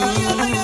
mim.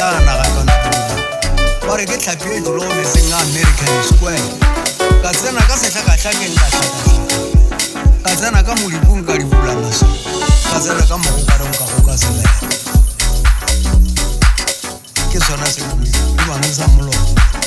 ka naga kana tula ba re ke tlhapi e doloometseng american square. Ka tsena ka setlhakatlhakeng ka tlhakatlhaka ka tsena ka molipong ka dibulanaso ka tsena ka mogokareng ka go ka selela ke sona se ke bangwe sa moloko.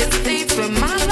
it stays for my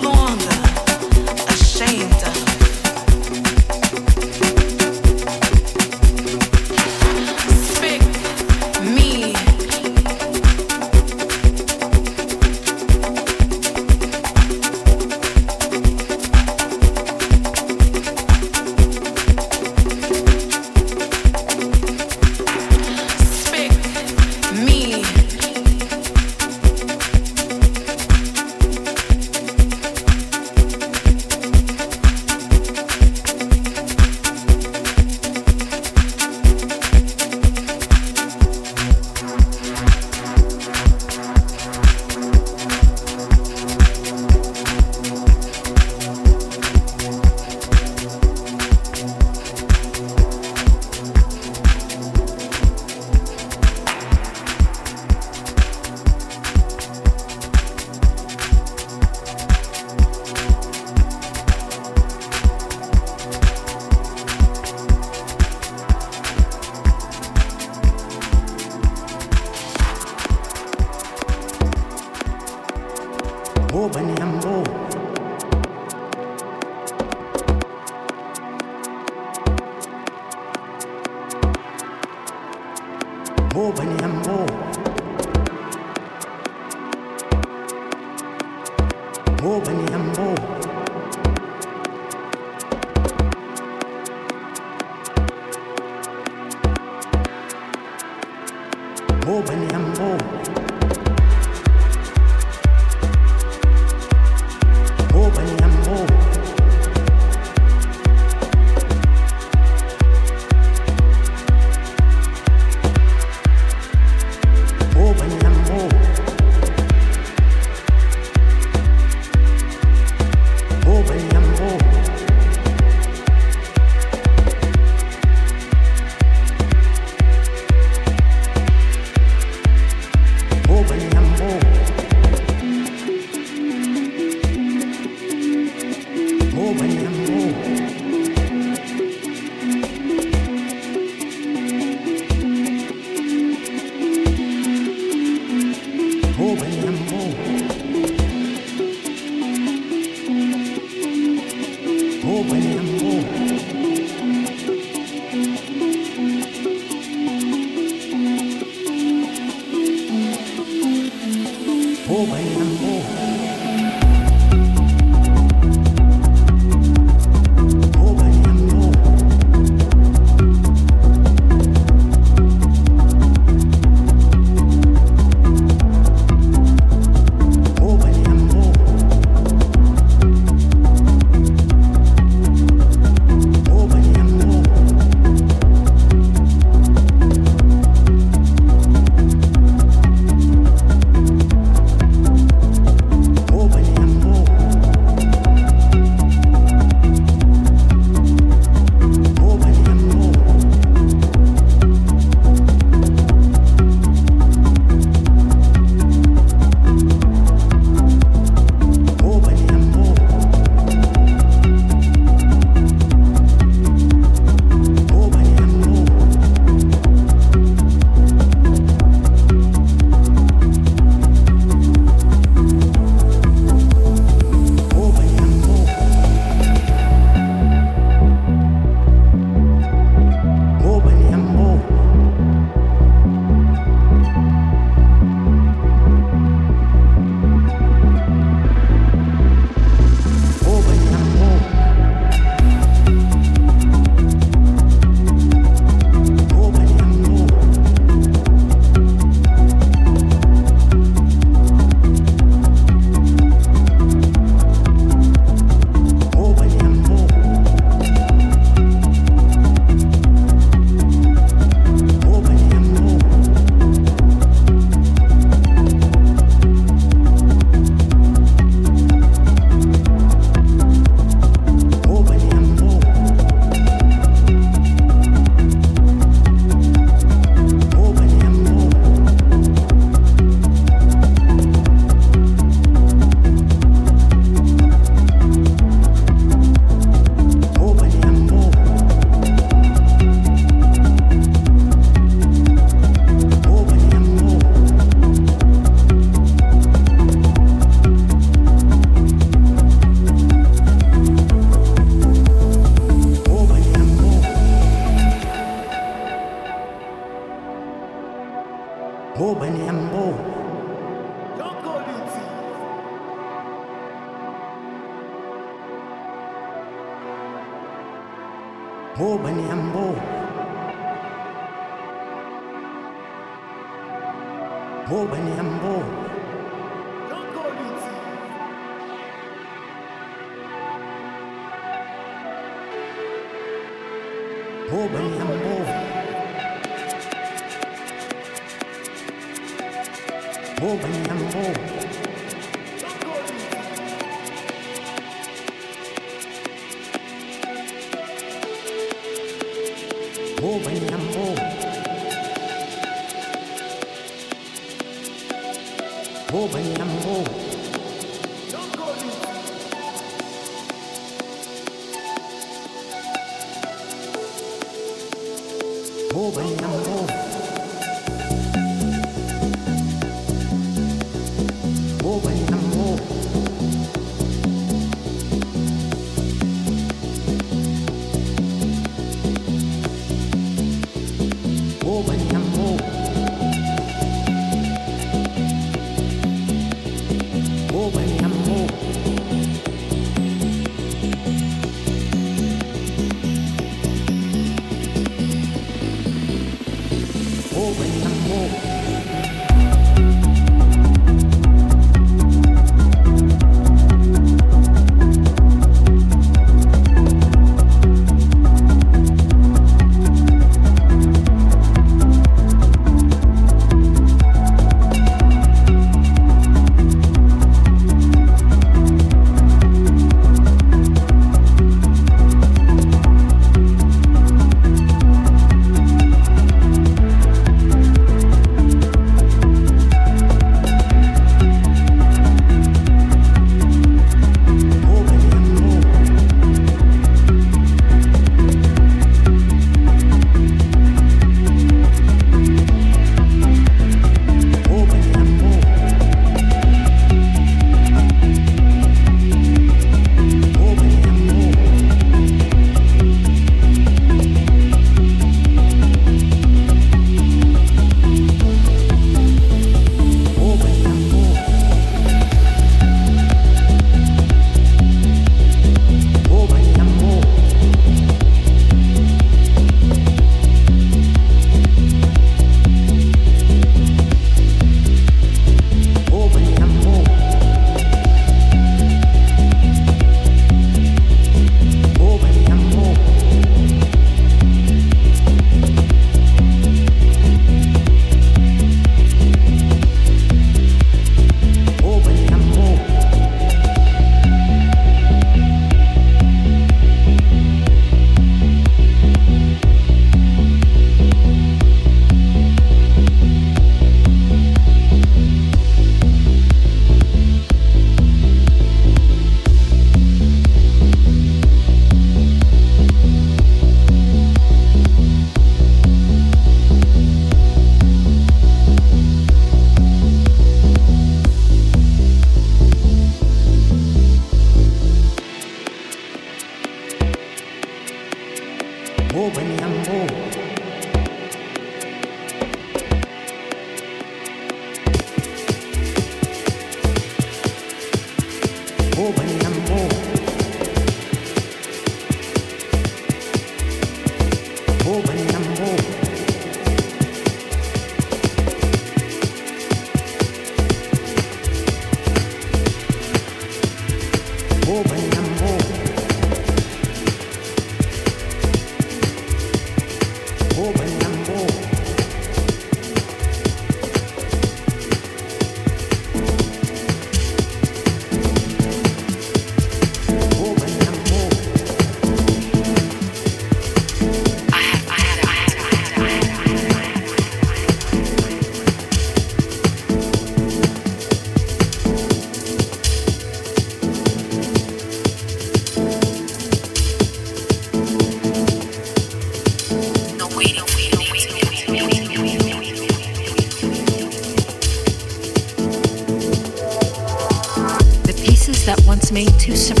too surprised.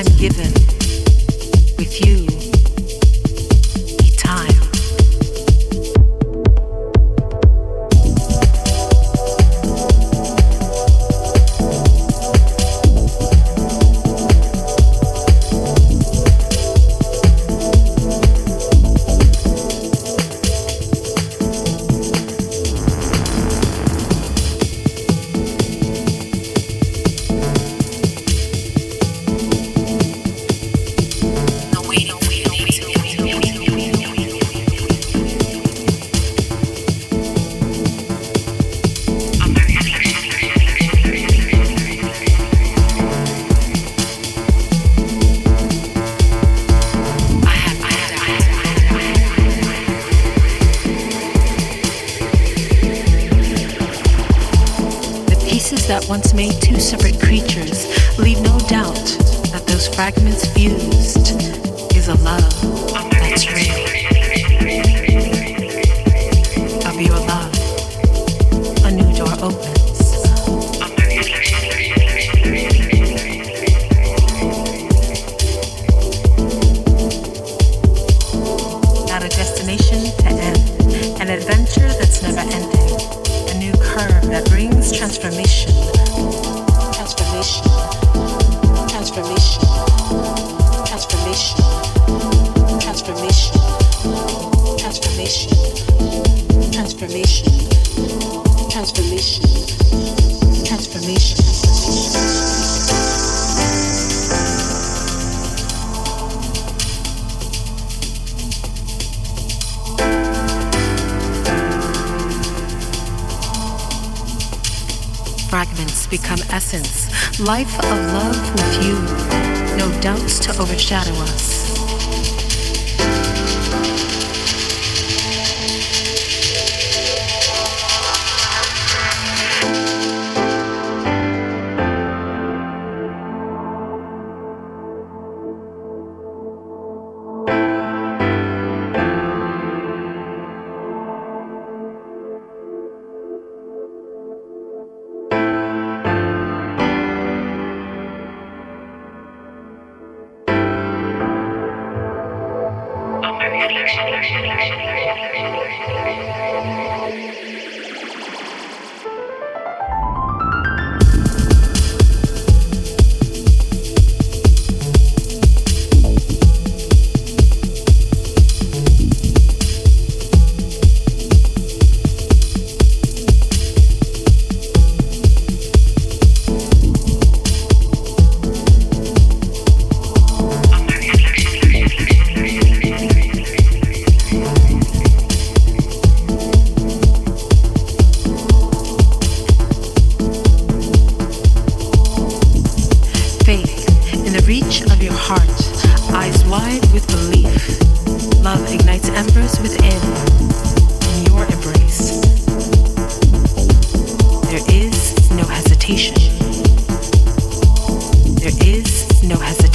I'm given. transformation, transformation, transformation, transformation. Fragments become essence, life of love with you, no doubts to overshadow us.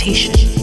meditation.